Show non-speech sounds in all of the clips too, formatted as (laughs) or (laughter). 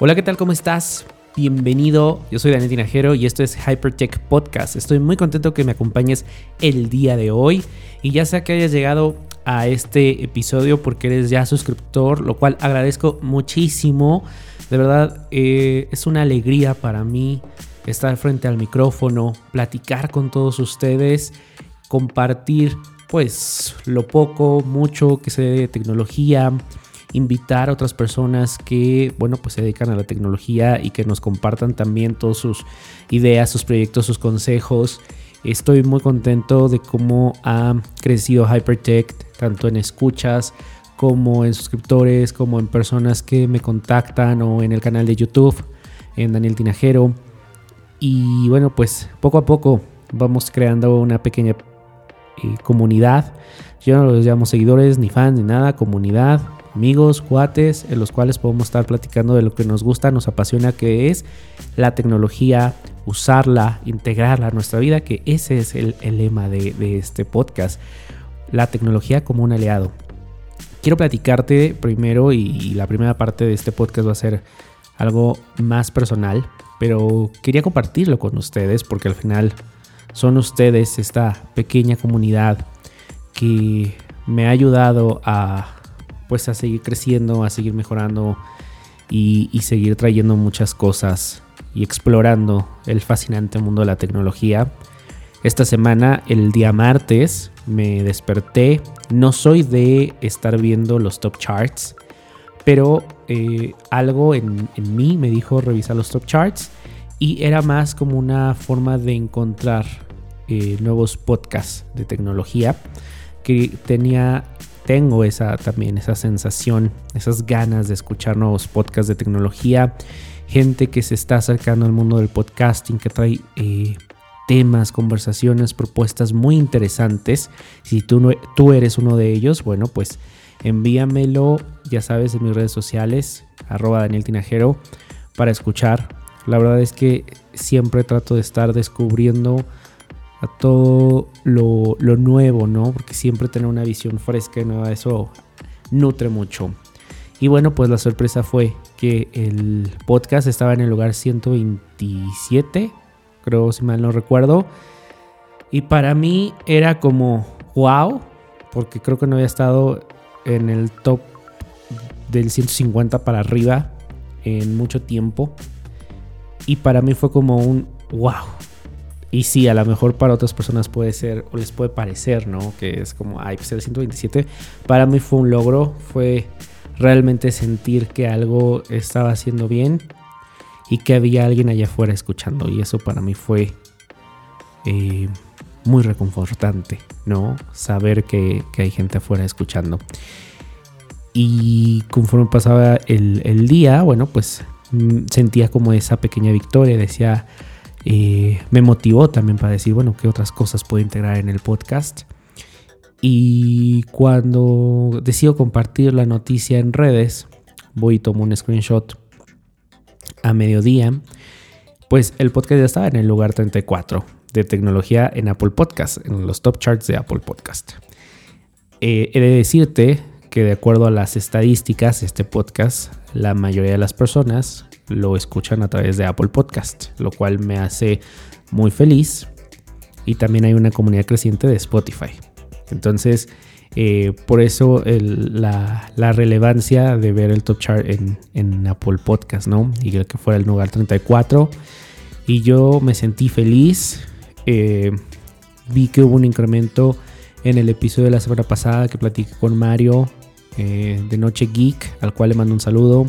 Hola, ¿qué tal? ¿Cómo estás? Bienvenido, yo soy Daniel Tinajero y esto es Hypertech Podcast. Estoy muy contento que me acompañes el día de hoy y ya sea que hayas llegado a este episodio porque eres ya suscriptor, lo cual agradezco muchísimo. De verdad, eh, es una alegría para mí estar frente al micrófono, platicar con todos ustedes, compartir pues lo poco, mucho que sé de tecnología, invitar a otras personas que, bueno, pues se dedican a la tecnología y que nos compartan también todas sus ideas, sus proyectos, sus consejos. Estoy muy contento de cómo ha crecido Hypertech, tanto en escuchas como en suscriptores, como en personas que me contactan o en el canal de YouTube, en Daniel Tinajero. Y bueno, pues poco a poco vamos creando una pequeña eh, comunidad. Yo no los llamo seguidores, ni fans, ni nada, comunidad amigos, cuates, en los cuales podemos estar platicando de lo que nos gusta, nos apasiona, que es la tecnología, usarla, integrarla a nuestra vida, que ese es el, lema de, este podcast, la tecnología como un aliado. Quiero platicarte primero y la primera parte de este podcast va a ser algo más personal, pero quería compartirlo con ustedes porque al final son ustedes esta pequeña comunidad que me ha ayudado a pues a seguir creciendo, a seguir mejorando y, seguir trayendo muchas cosas y explorando el fascinante mundo de la tecnología. Esta semana, el día martes, me desperté. No soy de estar viendo los top charts, pero eh, algo en, mí me dijo revisar los top charts y era más como una forma de encontrar eh, nuevos podcasts de tecnología que tenía tengo esa también esa sensación, esas ganas de escuchar nuevos podcasts de tecnología, gente que se está acercando al mundo del podcasting, que trae eh, temas, conversaciones, propuestas muy interesantes. Si tú, no, tú eres uno de ellos, bueno, pues envíamelo, ya sabes, en mis redes sociales, arroba Daniel Tinajero, para escuchar. La verdad es que siempre trato de estar descubriendo a todo lo, nuevo, ¿no? Porque siempre tener una visión fresca y nueva, eso nutre mucho. Y bueno, pues la sorpresa fue que el podcast estaba en el lugar 127, creo si mal no recuerdo. Y para mí era como, wow, porque creo que no había estado en el top del 150 para arriba en mucho tiempo. Y para mí fue como un, wow, y sí, a lo mejor para otras personas puede ser o les puede parecer, ¿no? Que es como, ay, pues el 127. Para mí fue un logro, fue realmente sentir que algo estaba haciendo bien y que había alguien allá afuera escuchando. Y eso para mí fue eh, muy reconfortante, ¿no? Saber que, hay gente afuera escuchando. Y conforme pasaba el, día, bueno, pues mm, sentía como esa pequeña victoria. Decía, me motivó también para decir, bueno, qué otras cosas puedo integrar en el podcast. Y cuando decido compartir la noticia en redes, voy y tomo un screenshot a mediodía, pues el podcast ya estaba en el lugar 34 de tecnología en Apple Podcast, en los top charts de Apple Podcast. Eh, he de decirte que de acuerdo a las estadísticas este podcast, la mayoría de las personas lo escuchan a través de Apple Podcast, lo cual me hace muy feliz. Y también hay una comunidad creciente de Spotify. Entonces, eh, por eso la, relevancia de ver el top chart en, Apple Podcast, ¿no? Y que fuera el lugar 34. Y yo me sentí feliz. Eh, vi que hubo un incremento en el episodio de la semana pasada que platiqué con Mario eh, de Noche Geek, al cual le mando un saludo.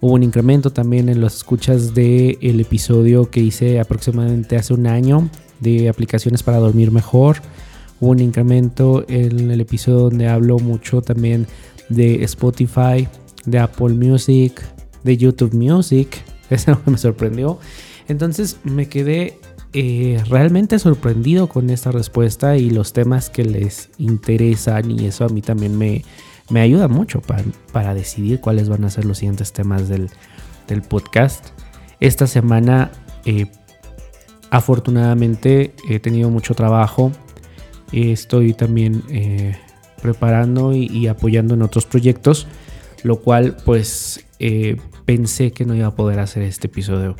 Hubo un incremento también en las escuchas del el episodio que hice aproximadamente hace un año de aplicaciones para dormir mejor. Hubo un incremento en el episodio donde hablo mucho también de Spotify, de Apple Music, de YouTube Music. (laughs) Eso me sorprendió. Entonces me quedé eh, realmente sorprendido con esta respuesta y los temas que les interesan y eso a mí también me, me ayuda mucho para, decidir cuáles van a ser los siguientes temas del, podcast. Esta semana, eh, afortunadamente, he tenido mucho trabajo. Estoy también eh, preparando y, apoyando en otros proyectos, lo cual pues eh, pensé que no iba a poder hacer este episodio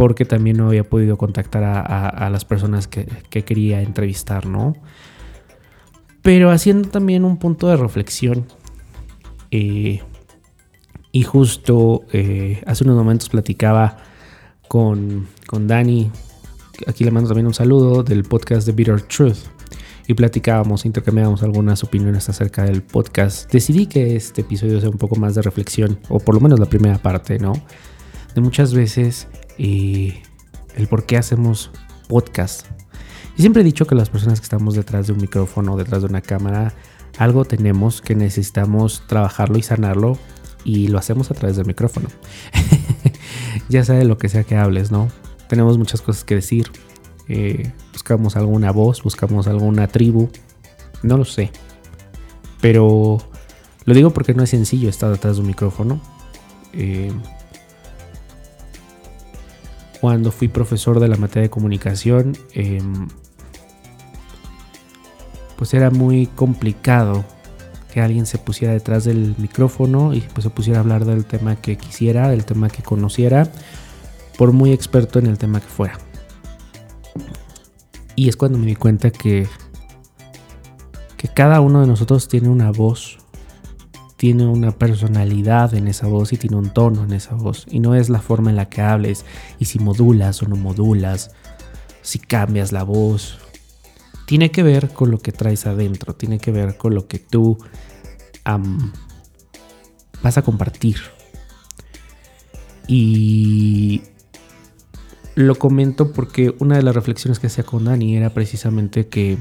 porque también no había podido contactar a, las personas que, quería entrevistar, ¿no? Pero haciendo también un punto de reflexión. Eh, y justo eh, hace unos momentos platicaba con, con Dani, aquí le mando también un saludo del podcast de Bitter Truth. Y platicábamos, intercambiábamos algunas opiniones acerca del podcast. Decidí que este episodio sea un poco más de reflexión, o por lo menos la primera parte, ¿no? De muchas veces y el por qué hacemos podcast. Y siempre he dicho que las personas que estamos detrás de un micrófono, detrás de una cámara, algo tenemos que necesitamos trabajarlo y sanarlo y lo hacemos a través del micrófono. (laughs) ya sea de lo que sea que hables, ¿no? Tenemos muchas cosas que decir. Eh, buscamos alguna voz, buscamos alguna tribu. No lo sé. Pero lo digo porque no es sencillo estar detrás de un micrófono. Eh, cuando fui profesor de la materia de comunicación, em, pues era muy complicado que alguien se pusiera detrás del micrófono y pues se pusiera a hablar del tema que quisiera, del tema que conociera, por muy experto en el tema que fuera. Y es cuando me di cuenta que, que cada uno de nosotros tiene una voz tiene una personalidad en esa voz y tiene un tono en esa voz. Y no es la forma en la que hables y si modulas o no modulas, si cambias la voz. Tiene que ver con lo que traes adentro, tiene que ver con lo que tú vas a compartir. Y lo comento porque una de las reflexiones que hacía con Dani era precisamente que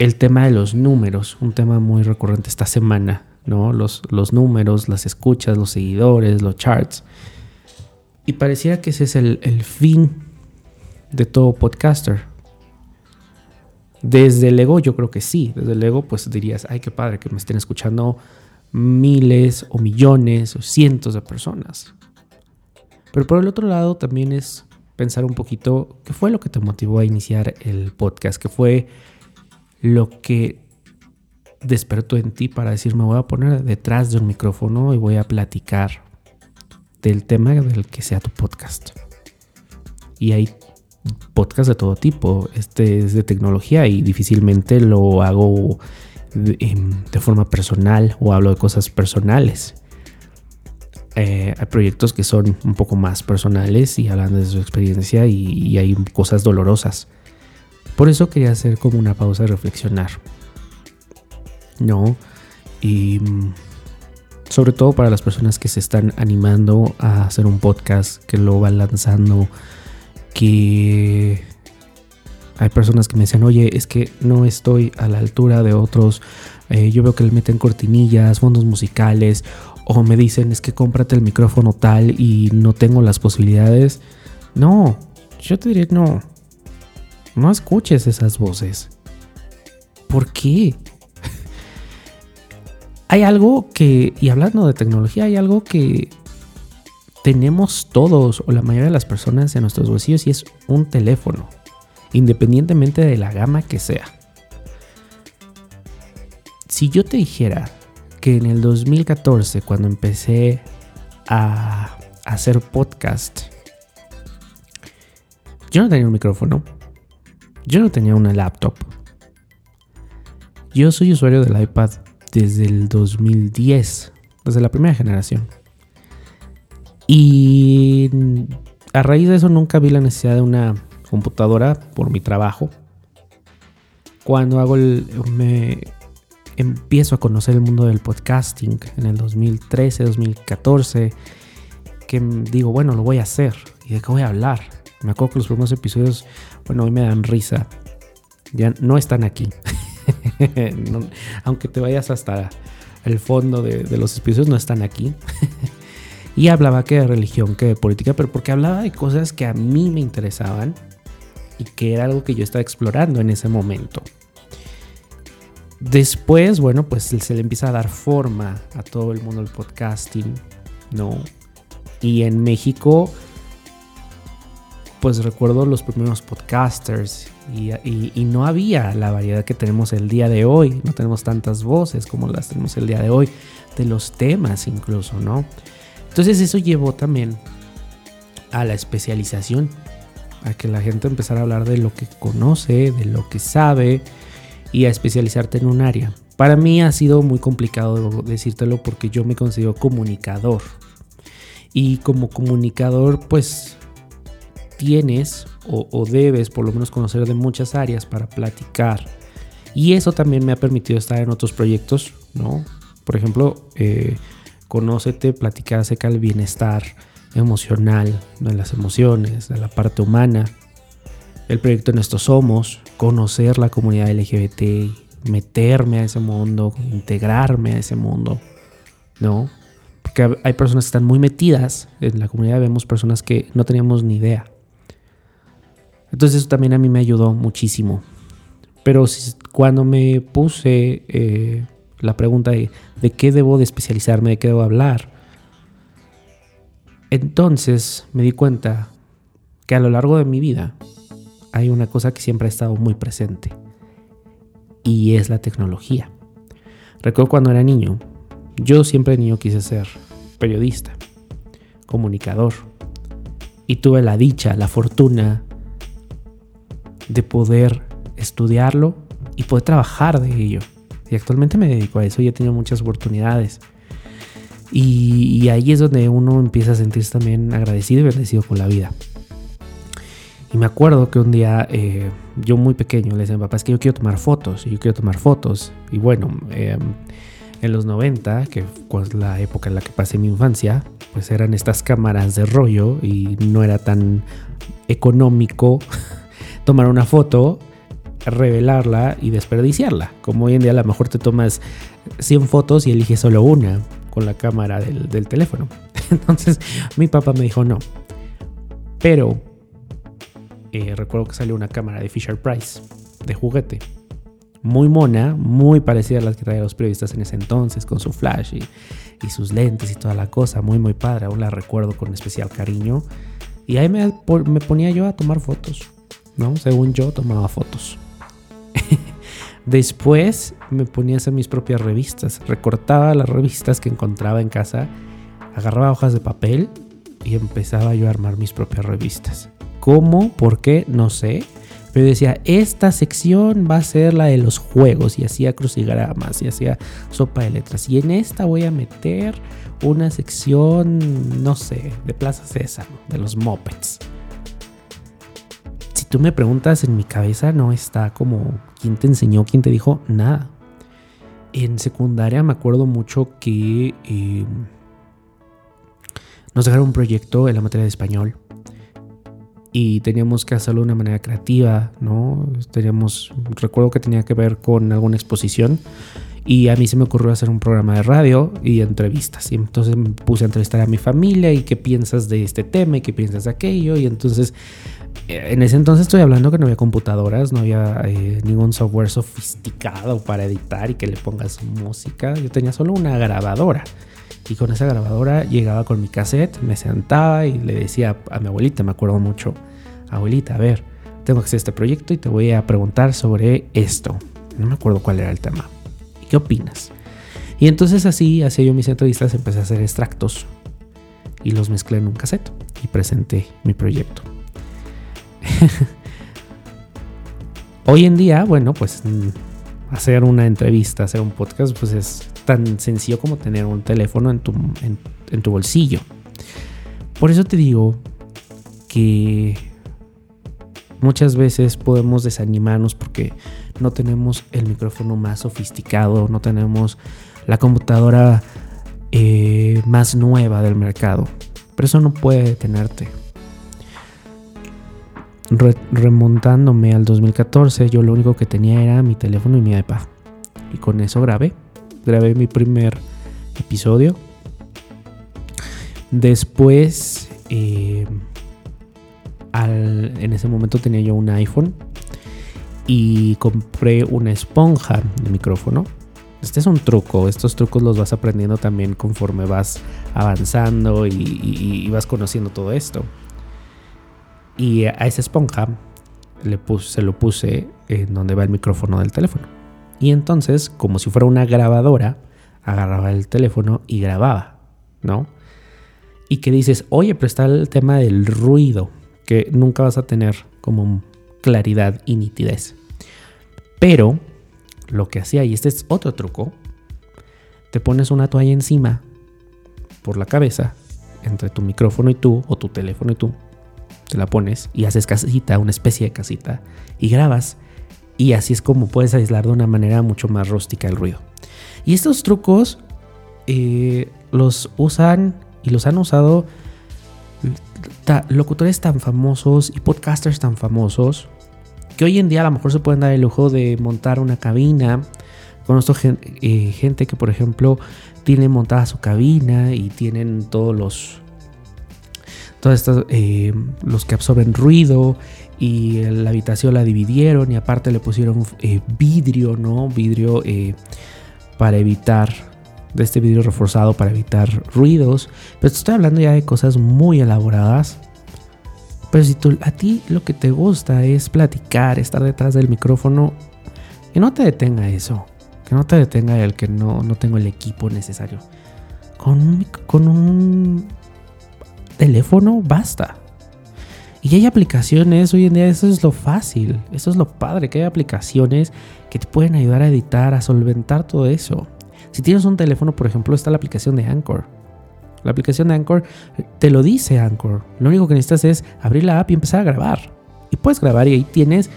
el tema de los números, un tema muy recurrente esta semana, ¿no? Los, los números, las escuchas, los seguidores, los charts. Y parecía que ese es el, el fin de todo podcaster. Desde el ego yo creo que sí, desde el ego pues dirías, ay qué padre que me estén escuchando miles o millones o cientos de personas. Pero por el otro lado también es pensar un poquito qué fue lo que te motivó a iniciar el podcast, qué fue lo que despertó en ti para decir me voy a poner detrás de un micrófono y voy a platicar del tema del que sea tu podcast. Y hay podcasts de todo tipo. Este es de tecnología y difícilmente lo hago de, em, forma personal o hablo de cosas personales. Eh, hay proyectos que son un poco más personales y hablan de su experiencia y hay cosas dolorosas. Por eso quería hacer como una pausa y reflexionar. ¿No? Y mm, sobre todo para las personas que se están animando a hacer un podcast, que lo van lanzando, que hay personas que me dicen, oye, es que no estoy a la altura de otros. Eh, yo veo que le meten cortinillas, fondos musicales, o me dicen, es que cómprate el micrófono tal y no tengo las posibilidades. No, yo te diré no. No escuches esas voces. ¿Por qué? (laughs) hay algo que, y hablando de tecnología, hay algo que tenemos todos o la mayoría de las personas en nuestros bolsillos y es un teléfono, independientemente de la gama que sea. Si yo te dijera que en el 2014, cuando empecé a hacer podcast, yo no tenía un micrófono, yo no tenía una laptop. Yo soy usuario del iPad desde el 2010, desde la primera generación. Y a raíz de eso nunca vi la necesidad de una computadora por mi trabajo. Cuando hago el, me empiezo a conocer el mundo del podcasting en el 2013, 2014, que digo, bueno, lo voy a hacer. ¿Y de qué voy a hablar? Me acuerdo que los primeros episodios, bueno, hoy me dan risa. Ya no están aquí. (laughs) aunque te vayas hasta el fondo de, los episodios, no están aquí. (laughs) y hablaba que de religión, que de política, pero porque hablaba de cosas que a mí me interesaban y que era algo que yo estaba explorando en ese momento. Después, bueno, pues se le empieza a dar forma a todo el mundo del podcasting, ¿no? Y en México pues recuerdo los primeros podcasters y, no había la variedad que tenemos el día de hoy, no tenemos tantas voces como las tenemos el día de hoy, de los temas incluso, ¿no? Entonces eso llevó también a la especialización, a que la gente empezara a hablar de lo que conoce, de lo que sabe y a especializarte en un área. Para mí ha sido muy complicado decírtelo porque yo me considero comunicador. Y como comunicador, pues tienes o, debes por lo menos conocer de muchas áreas para platicar. Y eso también me ha permitido estar en otros proyectos, ¿no? Por ejemplo, eh, conócete, platicar acerca del bienestar emocional, de las emociones, de la parte humana. El proyecto en esto somos, conocer la comunidad LGBT, meterme a ese mundo, integrarme a ese mundo, ¿no? Porque hay personas que están muy metidas en la comunidad, vemos personas que no teníamos ni idea. Entonces eso también a mí me ayudó muchísimo. Pero cuando me puse eh, la pregunta de, qué debo de especializarme, de qué debo hablar, entonces me di cuenta que a lo largo de mi vida hay una cosa que siempre ha estado muy presente y es la tecnología. Recuerdo cuando era niño, yo siempre niño quise ser periodista, comunicador y tuve la dicha, la fortuna de poder estudiarlo y poder trabajar de ello. Y actualmente me dedico a eso y he tenido muchas oportunidades. Y, ahí es donde uno empieza a sentirse también agradecido y bendecido con la vida. Y me acuerdo que un día eh, yo muy pequeño le decía a mi papá, es que yo quiero tomar fotos, y yo quiero tomar fotos. Y bueno, em, en los 90, que fue la época en la que pasé mi infancia, pues eran estas cámaras de rollo y no era tan económico tomar una foto, revelarla y desperdiciarla. Como hoy en día a lo mejor te tomas 100 fotos y eliges solo una con la cámara del, del teléfono. (laughs) Entonces mi papá me dijo no. Pero eh, recuerdo que salió una cámara de Fisher Price, de juguete. Muy mona, muy parecida a las que traían los periodistas en ese entonces, con su flash y, sus lentes y toda la cosa. Muy, muy padre. Aún la recuerdo con especial cariño. Y ahí me, me ponía yo a tomar fotos. ¿No? Según yo, tomaba fotos. (laughs) Después me ponía a hacer mis propias revistas. Recortaba las revistas que encontraba en casa, agarraba hojas de papel y empezaba yo a armar mis propias revistas. ¿Cómo? ¿Por qué? No sé. Pero decía, esta sección va a ser la de los juegos. Y hacía crucigramas y hacía sopa de letras. Y en esta voy a meter una sección, no sé, de Plaza César, de los mopeds. Tú me preguntas, en mi cabeza no está como quién te enseñó, quién te dijo, nada. En secundaria me acuerdo mucho que eh, nos dejaron un proyecto en la materia de español y teníamos que hacerlo de una manera creativa, ¿no? Teníamos, recuerdo que tenía que ver con alguna exposición y a mí se me ocurrió hacer un programa de radio y entrevistas. Y entonces me puse a entrevistar a mi familia y qué piensas de este tema y qué piensas de aquello. Y entonces, en ese entonces estoy hablando que no había computadoras, no había eh, ningún software sofisticado para editar y que le pongas música. Yo tenía solo una grabadora. Y con esa grabadora llegaba con mi cassette, me sentaba y le decía a mi abuelita, me acuerdo mucho, abuelita, a ver, tengo que hacer este proyecto y te voy a preguntar sobre esto. No me acuerdo cuál era el tema. ¿Y qué opinas? Y entonces así hacía yo mis entrevistas, empecé a hacer extractos y los mezclé en un cassette y presenté mi proyecto. (laughs) Hoy en día, bueno, pues mm, hacer una entrevista, hacer un podcast, pues es tan sencillo como tener un teléfono en tu, bolsillo. Por eso te digo que muchas veces podemos desanimarnos porque no tenemos el micrófono más sofisticado, no tenemos la computadora eh, más nueva del mercado. Pero eso no puede detenerte. Remontándome al 2014, yo lo único que tenía era mi teléfono y mi iPad. Y con eso grabé grabé mi primer episodio. Después, eh, en ese momento tenía yo un iPhone y compré una esponja de micrófono. Este es un truco, estos trucos los vas aprendiendo también conforme vas avanzando y, vas conociendo todo esto. Y a esa esponja le puse, se lo puse en donde va el micrófono del teléfono. Y entonces, como si fuera una grabadora, agarraba el teléfono y grababa, ¿no? y que dices, oye, pero está el tema del ruido, que nunca vas a tener como claridad y nitidez. Pero lo que hacía, y este es otro truco, te pones una toalla encima por la cabeza, entre tu micrófono y tú, o tu teléfono y tú, te la pones y haces casita, una especie de casita, y grabas. Y así es como puedes aislar de una manera mucho más rústica el ruido. Y estos trucos eh, los usan y los han usado locutores tan famosos y podcasters tan famosos que hoy en día a lo mejor se pueden dar el lujo de montar una cabina. Conozco eh, gente que, por ejemplo, tiene montada su cabina y tienen todos los. Todos estos, eh, los que absorben ruido y la habitación la dividieron y aparte le pusieron eh, vidrio, ¿no? Vidrio para evitar de este vidrio reforzado para evitar ruidos. Pero estoy hablando ya de cosas muy elaboradas. Pero si tú, a ti lo que te gusta es platicar, estar detrás del micrófono, que no te detenga eso. Que no te detenga el que no, no tengo el equipo necesario. Con un, con un teléfono basta. Y hay aplicaciones, hoy en día eso es lo fácil, eso es lo padre, que hay aplicaciones que te pueden ayudar a editar, a solventar todo eso. Si tienes un teléfono, por ejemplo, está la aplicación de Anchor. La aplicación de Anchor te lo dice Anchor. Lo único que necesitas es abrir la app y empezar a grabar. Y puedes grabar y ahí tienes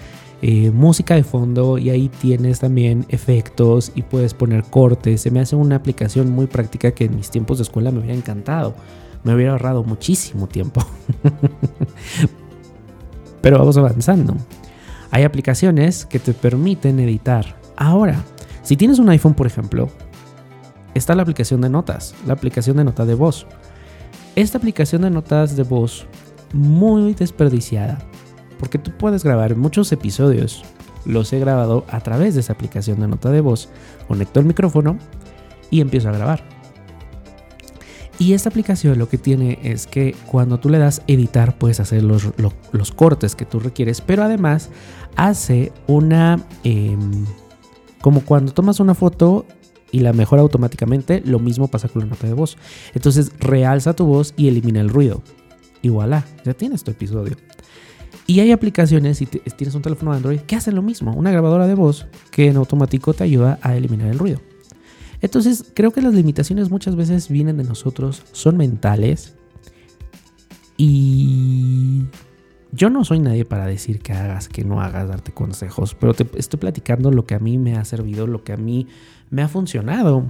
eh, música de fondo y ahí tienes también efectos y puedes poner cortes. Se me hace una aplicación muy práctica que en mis tiempos de escuela me hubiera encantado. Me hubiera ahorrado muchísimo tiempo. (laughs) Pero vamos avanzando. Hay aplicaciones que te permiten editar. Ahora, si tienes un iPhone, por ejemplo, está la aplicación de notas, la aplicación de notas de voz. Esta aplicación de notas de voz muy desperdiciada, porque tú puedes grabar muchos episodios. Los he grabado a través de esa aplicación de nota de voz. Conecto el micrófono y empiezo a grabar. Y esta aplicación lo que tiene es que cuando tú le das editar puedes hacer los, cortes que tú requieres, pero además hace una... Em, como cuando tomas una foto y la mejora automáticamente, lo mismo pasa con la nota de voz. Entonces realza tu voz y elimina el ruido. Y voilà, ya tienes tu episodio. Y hay aplicaciones, si tienes un teléfono Android, que hacen lo mismo. Una grabadora de voz que en automático te ayuda a eliminar el ruido. Entonces, creo que las limitaciones muchas veces vienen de nosotros, son mentales. Y yo no soy nadie para decir que hagas, que no hagas, darte consejos, pero te estoy platicando lo que a mí me ha servido, lo que a mí me ha funcionado.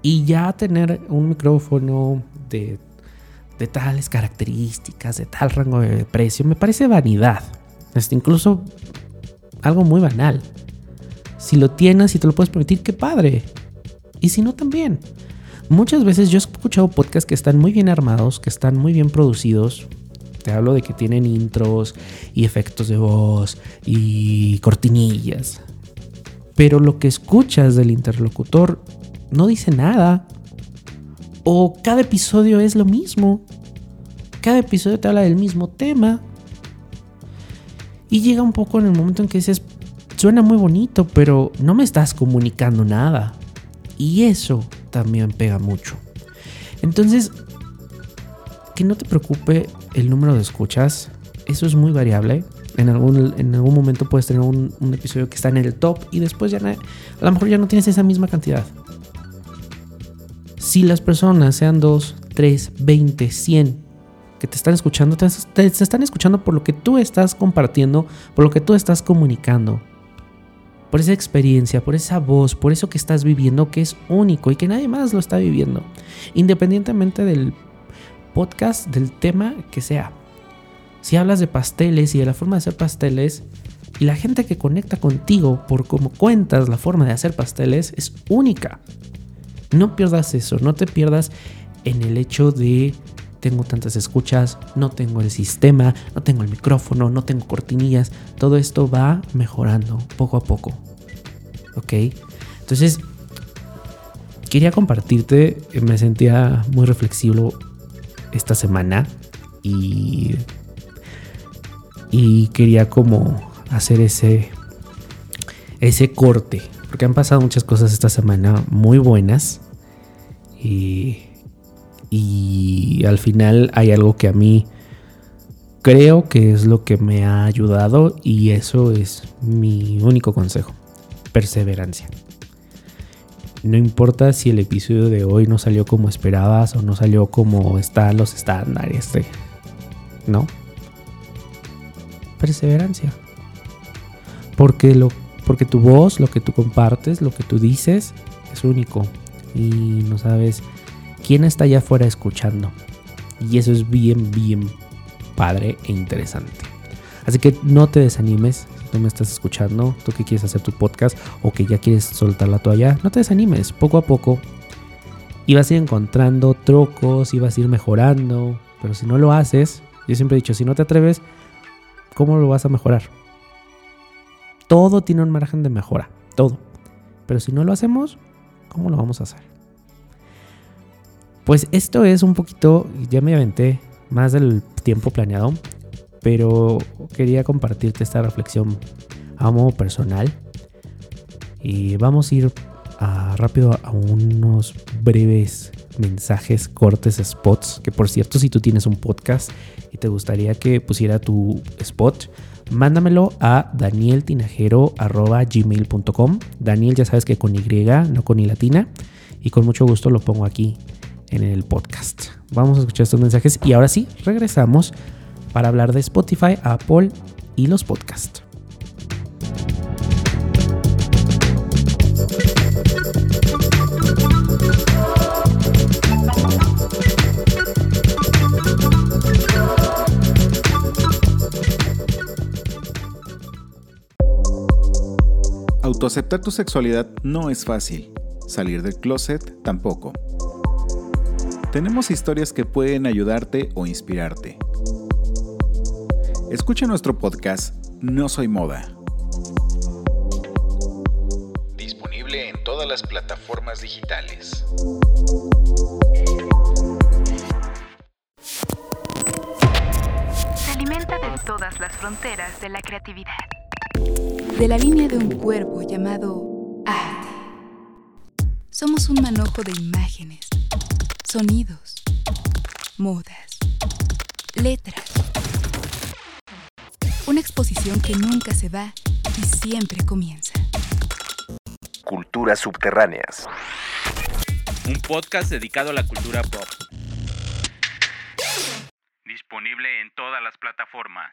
Y ya tener un micrófono de, tales características, de tal rango de precio, me parece vanidad. Este, incluso algo muy banal. Si lo tienes y te lo puedes permitir, qué padre. Y si no, también. Muchas veces yo he escuchado podcasts que están muy bien armados, que están muy bien producidos, te hablo de que tienen intros y efectos de voz y cortinillas. Pero lo que escuchas del interlocutor no dice nada. O cada episodio es lo mismo. Cada episodio te habla del mismo tema. Y llega un poco en el momento en que dices, suena muy bonito, pero no me estás comunicando nada. Y eso también pega mucho. Entonces, que no te preocupe el número de escuchas. Eso es muy variable. En algún, en algún momento puedes tener un, episodio que está en el top y después ya a lo mejor ya no tienes esa misma cantidad. Si las personas sean 2, 3, 20, 100 que te están escuchando, te, te, están escuchando por lo que tú estás compartiendo, por lo que tú estás comunicando, por esa experiencia, por esa voz, por eso que estás viviendo que es único y que nadie más lo está viviendo, independientemente del podcast del tema que sea. Si hablas de pasteles y de la forma de hacer pasteles, y la gente que conecta contigo por cómo cuentas la forma de hacer pasteles es única. No pierdas eso, no te pierdas en el hecho de tengo tantas escuchas, no tengo el sistema, no tengo el micrófono, no tengo cortinillas. Todo esto va mejorando poco a poco. ¿Ok? Entonces, quería compartirte, me sentía muy reflexivo esta semana y, y quería como hacer ese, ese corte, porque han pasado muchas cosas esta semana muy buenas y y al final hay algo que a mí creo que es lo que me ha ayudado y eso es mi único consejo. Perseverancia. No importa si el episodio de hoy no salió como esperabas o no salió como están los estándares. ¿No? Perseverancia. Porque, lo, porque tu voz, lo que tú compartes, lo que tú dices, es único. Y no sabes quién está allá afuera escuchando. Y eso es bien, bien padre e interesante. Así que no te desanimes si tú me estás escuchando, tú que quieres hacer tu podcast o que ya quieres soltar la toalla, no te desanimes, poco a poco. Y vas a ir encontrando trucos y vas a ir mejorando, pero si no lo haces, yo siempre he dicho, si no te atreves, ¿cómo lo vas a mejorar? Todo tiene un margen de mejora, todo. Pero si no lo hacemos, ¿cómo lo vamos a hacer? Pues esto es un poquito, ya me aventé más del tiempo planeado, pero quería compartirte esta reflexión a modo personal. Y vamos a ir rápido a unos breves mensajes, cortes, spots. Que por cierto, si tú tienes un podcast y te gustaría que pusiera tu spot, mándamelo a danieltinajero.gmail.com. Daniel ya sabes que con Y, no con I latina. Y con mucho gusto lo pongo aquí en el podcast. Vamos a escuchar estos mensajes y ahora sí, regresamos para hablar de Spotify, Apple y los podcasts. Autoaceptar tu sexualidad no es fácil. Salir del closet tampoco. Tenemos historias que pueden ayudarte o inspirarte. Escucha nuestro podcast No Soy Moda. Disponible en todas las plataformas digitales. Se alimenta de todas las fronteras de la creatividad. De la línea de un cuerpo llamado arte. Somos un manojo de imágenes sonidos, modas, letras. Una exposición que nunca se va y siempre comienza. Culturas subterráneas. Un podcast dedicado a la cultura pop. Disponible en todas las plataformas.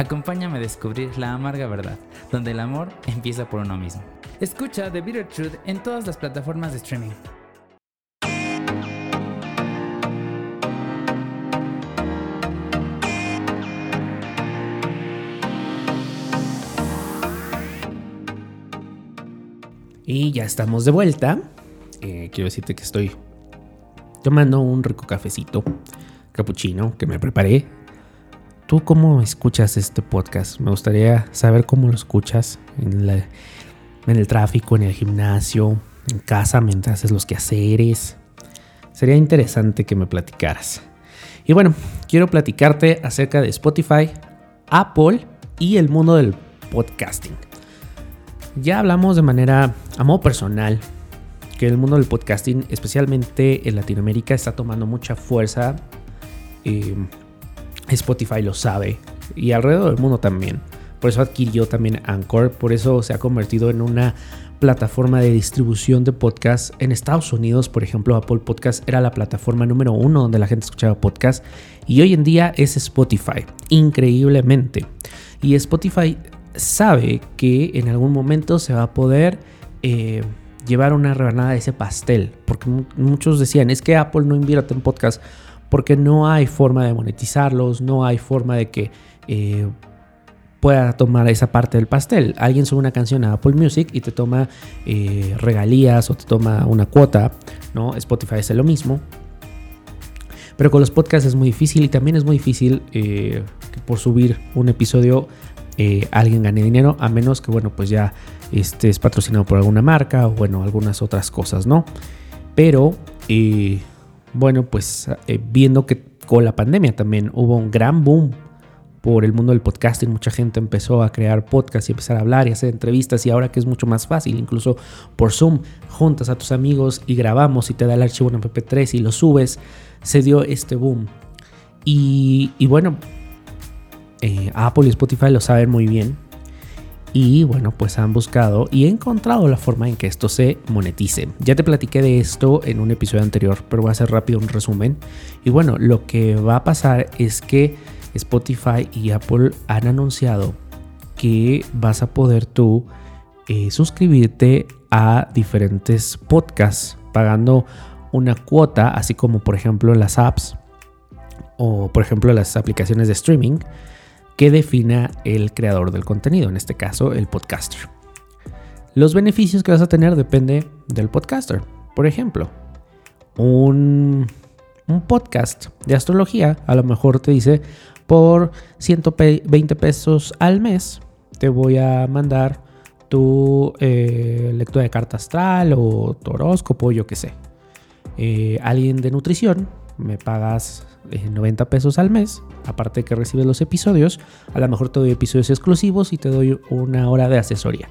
Acompáñame a descubrir la amarga verdad, donde el amor empieza por uno mismo. Escucha The Bitter Truth en todas las plataformas de streaming. Y ya estamos de vuelta. Eh, quiero decirte que estoy tomando un rico cafecito, capuchino, que me preparé. ¿Tú cómo escuchas este podcast? Me gustaría saber cómo lo escuchas en el tráfico, en el gimnasio, en casa, mientras haces los quehaceres. Sería interesante que me platicaras. Y bueno, quiero platicarte acerca de Spotify, Apple y el mundo del podcasting. Ya hablamos de manera a modo personal que el mundo del podcasting, especialmente en Latinoamérica, está tomando mucha fuerza. Eh, Spotify lo sabe y alrededor del mundo también. Por eso adquirió también Anchor, por eso se ha convertido en una plataforma de distribución de podcasts. En Estados Unidos, por ejemplo, Apple Podcast era la plataforma número uno donde la gente escuchaba podcast y hoy en día es Spotify, increíblemente. Y Spotify sabe que en algún momento se va a poder eh, llevar una rebanada de ese pastel, porque muchos decían, es que Apple no invierte en podcast porque no hay forma de monetizarlos, no hay forma de que... Eh, pueda tomar esa parte del pastel. Alguien sube una canción a Apple Music y te toma eh, regalías o te toma una cuota, ¿no? Spotify es lo mismo. Pero con los podcasts es muy difícil y también es muy difícil eh, que por subir un episodio alguien gane dinero, a menos que, bueno, pues ya estés patrocinado por alguna marca o, bueno, algunas otras cosas, ¿no? Pero, bueno, pues viendo que con la pandemia también hubo un gran boom por el mundo del podcasting, mucha gente empezó a crear podcasts y empezar a hablar y hacer entrevistas y ahora que es mucho más fácil, incluso por Zoom, juntas a tus amigos y grabamos y te da el archivo en MP3 y lo subes, se dio este boom. Y, bueno, eh, Apple y Spotify lo saben muy bien. Y bueno, pues han buscado y encontrado la forma en que esto se monetice. Ya te platiqué de esto en un episodio anterior, pero voy a hacer rápido un resumen. Y bueno, lo que va a pasar es que Spotify y Apple han anunciado que vas a poder tú eh, suscribirte a diferentes podcasts pagando una cuota, así como por ejemplo las apps o por ejemplo las aplicaciones de streaming que defina el creador del contenido, en este caso el podcaster. Los beneficios que vas a tener depende del podcaster. Por ejemplo, un, un podcast de astrología a lo mejor te dice, por 120 pesos al mes te voy a mandar tu eh, lectura de carta astral o tu horóscopo, yo qué sé. Eh, alguien de nutrición, me pagas 90 eh, pesos al mes, aparte de que recibes los episodios, a lo mejor te doy episodios exclusivos y te doy una hora de asesoría.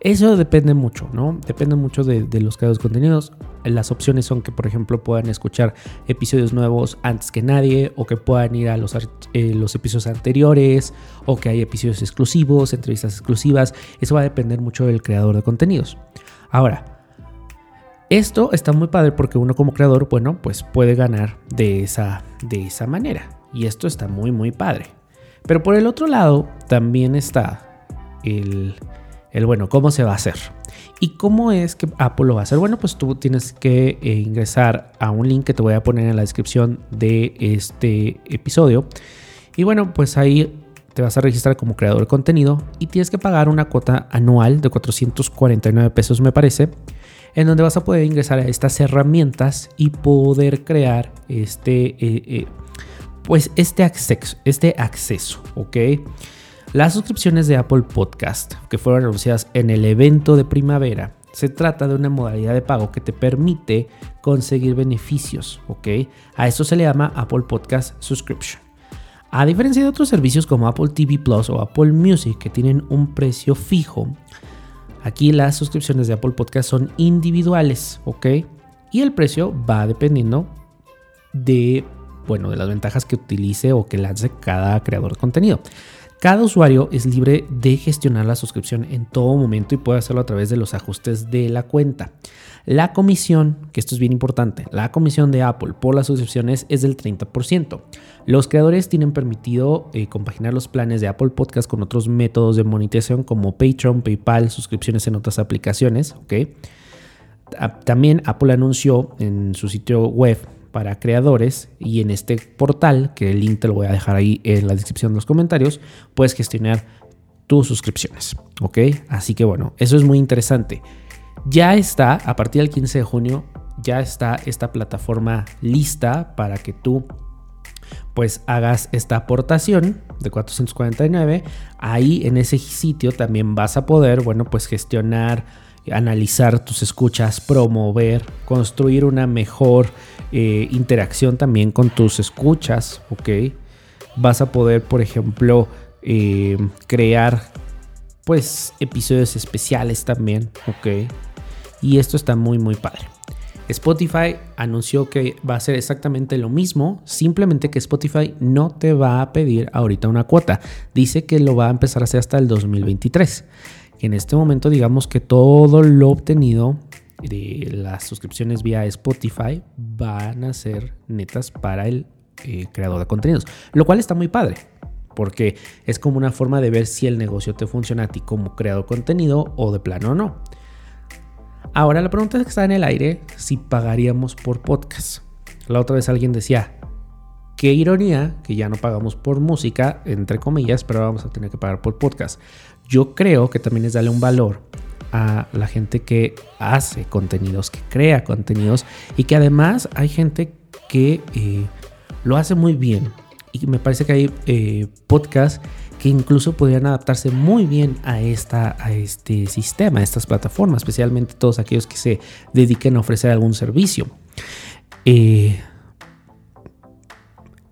Eso depende mucho, ¿no? Depende mucho de, los creadores de contenidos. Las opciones son que, por ejemplo, puedan escuchar episodios nuevos antes que nadie, o que puedan ir a los, eh, los episodios anteriores, o que hay episodios exclusivos, entrevistas exclusivas. Eso va a depender mucho del creador de contenidos. Ahora, esto está muy padre porque uno como creador, bueno, pues puede ganar de esa, de esa manera. Y esto está muy, muy padre. Pero por el otro lado, también está el el bueno, ¿cómo se va a hacer? ¿Y cómo es que Apple lo va a hacer? Bueno, pues tú tienes que eh, ingresar a un link que te voy a poner en la descripción de este episodio. Y bueno, pues ahí te vas a registrar como creador de contenido y tienes que pagar una cuota anual de 449 pesos me parece, en donde vas a poder ingresar a estas herramientas y poder crear este, eh, eh, pues este acceso, este acceso, ¿ok? Las suscripciones de Apple Podcast, que fueron anunciadas en el evento de primavera, se trata de una modalidad de pago que te permite conseguir beneficios, ¿ok? A eso se le llama Apple Podcast Subscription. A diferencia de otros servicios como Apple TV Plus o Apple Music que tienen un precio fijo, aquí las suscripciones de Apple Podcast son individuales, ¿ok? Y el precio va dependiendo de, bueno, de las ventajas que utilice o que lance cada creador de contenido. Cada usuario es libre de gestionar la suscripción en todo momento y puede hacerlo a través de los ajustes de la cuenta. La comisión, que esto es bien importante, la comisión de Apple por las suscripciones es del 30%. Los creadores tienen permitido eh, compaginar los planes de Apple Podcast con otros métodos de monetización como Patreon, PayPal, suscripciones en otras aplicaciones. También Apple anunció en su sitio web para creadores y en este portal, que el link te lo voy a dejar ahí en la descripción de los comentarios, puedes gestionar tus suscripciones, ¿ok? Así que bueno, eso es muy interesante. Ya está, a partir del 15 de junio, ya está esta plataforma lista para que tú pues hagas esta aportación de 449. Ahí en ese sitio también vas a poder, bueno, pues gestionar analizar tus escuchas, promover, construir una mejor eh, interacción también con tus escuchas, ¿ok? Vas a poder, por ejemplo, eh, crear pues episodios especiales también, ¿ok? Y esto está muy, muy padre. Spotify anunció que va a ser exactamente lo mismo, simplemente que Spotify no te va a pedir ahorita una cuota. Dice que lo va a empezar a hacer hasta el 2023 en este momento digamos que todo lo obtenido de las suscripciones vía Spotify van a ser netas para el eh, creador de contenidos, lo cual está muy padre. Porque es como una forma de ver si el negocio te funciona a ti como creador de contenido o de plano o no. Ahora la pregunta es que está en el aire si pagaríamos por podcast. La otra vez alguien decía, qué ironía que ya no pagamos por música, entre comillas, pero vamos a tener que pagar por podcast yo creo que también es darle un valor a la gente que hace contenidos, que crea contenidos y que además hay gente que, eh, lo hace muy bien. Y me parece que hay eh, podcasts que incluso podrían adaptarse muy bien a, esta, a este sistema, a estas plataformas, especialmente todos aquellos que se dediquen a ofrecer algún servicio. Eh,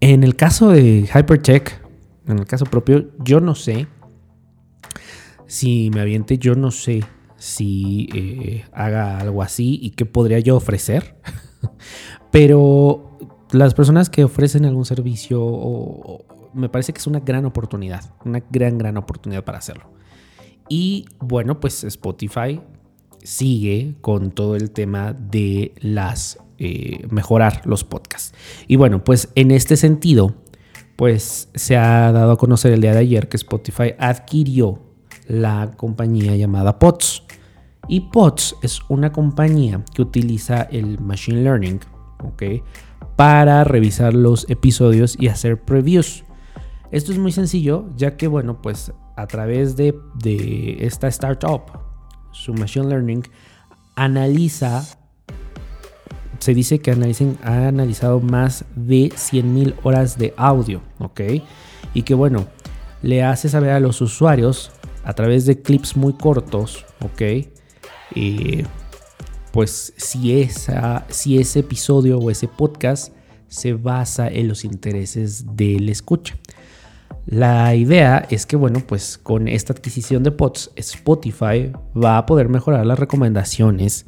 en el caso de Hypertech, en el caso propio, yo no sé si me aviente, yo no sé si eh, haga algo así y qué podría yo ofrecer. (laughs) Pero las personas que ofrecen algún servicio me parece que es una gran oportunidad, una gran, gran oportunidad para hacerlo. Y bueno, pues Spotify sigue con todo el tema de las eh, mejorar los podcasts. Y bueno, pues en este sentido, pues se ha dado a conocer el día de ayer que Spotify adquirió la compañía llamada POTS. Y POTS es una compañía que utiliza el Machine Learning, ¿ok? Para revisar los episodios y hacer previews. Esto es muy sencillo, ya que, bueno, pues a través de, esta startup, su Machine Learning analiza, se dice que analicen, ha analizado más de 100.000 horas de audio, ¿ok? Y que, bueno, le hace saber a los usuarios a través de clips muy cortos, ¿ok? Pues si, esa, si ese episodio o ese podcast se basa en los intereses del escucha. La idea es que, bueno, pues con esta adquisición de pods, Spotify va a poder mejorar las recomendaciones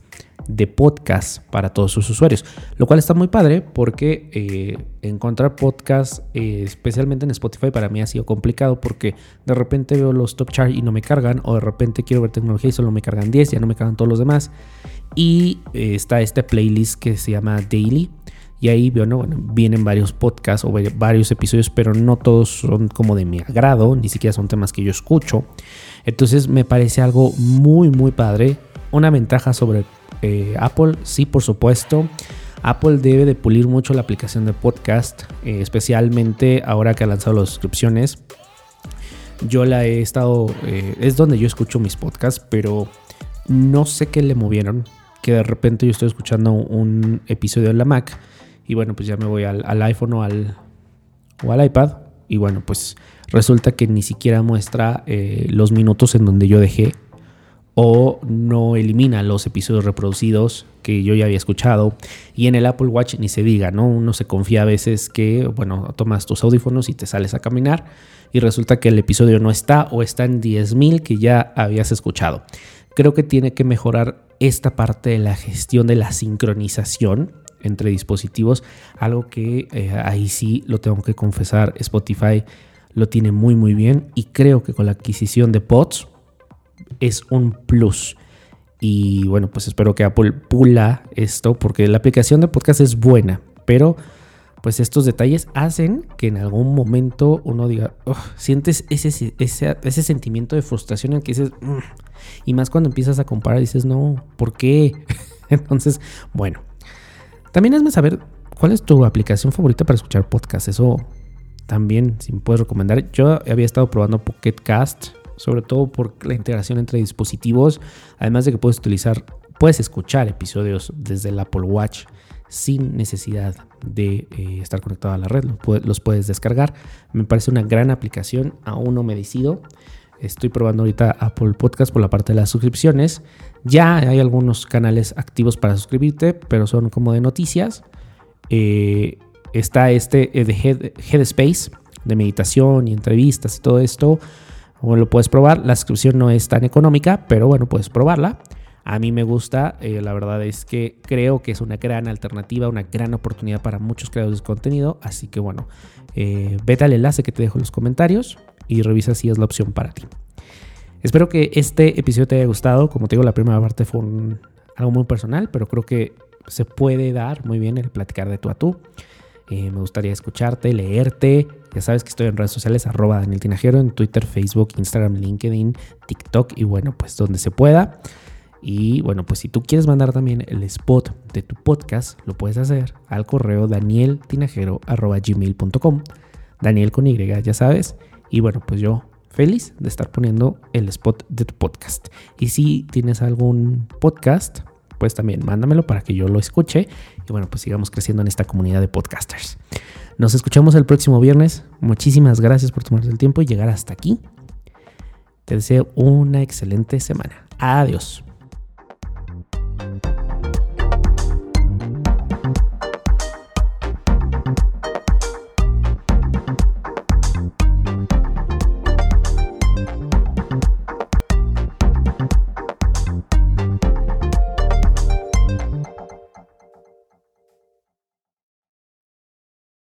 de podcast para todos sus usuarios, lo cual está muy padre porque eh, encontrar podcast, eh, especialmente en Spotify, para mí ha sido complicado porque de repente veo los top charts y no me cargan, o de repente quiero ver tecnología y solo me cargan 10, ya no me cargan todos los demás. Y eh, está este playlist que se llama Daily y ahí vienen varios podcasts o varios episodios, pero no todos son como de mi agrado, ni siquiera son temas que yo escucho. Entonces me parece algo muy, muy padre. Una ventaja sobre eh, Apple, sí, por supuesto. Apple debe de pulir mucho la aplicación de podcast, eh, especialmente ahora que ha lanzado las suscripciones. Yo la he estado, eh, es donde yo escucho mis podcasts, pero no sé qué le movieron, que de repente yo estoy escuchando un episodio en la Mac y bueno, pues ya me voy al, iPhone o al, o al iPad. Y bueno, pues resulta que ni siquiera muestra los minutos en donde yo dejé o no elimina los episodios reproducidos que yo ya había escuchado. Y en el Apple Watch ni se diga, ¿no? Uno se confía a veces que, bueno, tomas tus audífonos y te sales a caminar y resulta que el episodio no está o está en 10.000 que ya habías escuchado. Creo que tiene que mejorar esta parte de la gestión de la sincronización entre dispositivos, algo que eh, ahí sí lo tengo que confesar, Spotify lo tiene muy muy bien y creo que con la adquisición de pods es un plus. Y bueno, pues espero que Apple pula esto porque la aplicación de podcast es buena, pero pues estos detalles hacen que en algún momento uno diga, sientes ese, ese, sentimiento de frustración en que dices, mm", y más cuando empiezas a comparar, dices, no, ¿por qué? (laughs) Entonces, bueno, también hazme saber cuál es tu aplicación favorita para escuchar podcasts. Eso también, si me puedes recomendar. Yo había estado probando Pocket Cast, sobre todo por la integración entre dispositivos. Además de que puedes utilizar, puedes escuchar episodios desde el Apple Watch sin necesidad de eh, estar conectado a la red. Los puedes, descargar. Me parece una gran aplicación. Aún no me decido. Estoy probando ahorita Apple Podcast por la parte de las suscripciones. Ya hay algunos canales activos para suscribirte, pero son como de noticias. Eh, está este eh, de Headspace, de meditación y entrevistas y todo esto. Bueno, lo puedes probar. La suscripción no es tan económica, pero bueno, puedes probarla. A mí me gusta, eh, la verdad es que creo que es una gran alternativa, una gran oportunidad para muchos creadores de contenido. Así que bueno, vete al enlace que te dejo en los comentarios y revisa si es la opción para ti. Espero que este episodio te haya gustado. Como te digo, la primera parte fue algo muy personal, pero creo que se puede dar muy bien el platicar de tú a tú. Eh, me gustaría escucharte, leerte. Ya sabes que estoy en redes sociales, arroba Daniel Tinajero, en Twitter, Facebook, Instagram, LinkedIn, TikTok y bueno, pues donde se pueda. Y bueno, pues si tú quieres mandar también el spot de tu podcast, lo puedes hacer al correo danieltinajero.gmail.com. Daniel con Y, ya sabes. Y bueno, pues yo feliz de estar poniendo el spot de tu podcast. Y si tienes algún podcast, pues también mándamelo para que yo lo escuche y bueno, pues sigamos creciendo en esta comunidad de podcasters. Nos escuchamos el próximo viernes. Muchísimas gracias por tomarse el tiempo y llegar hasta aquí. Te deseo una excelente semana. Adiós.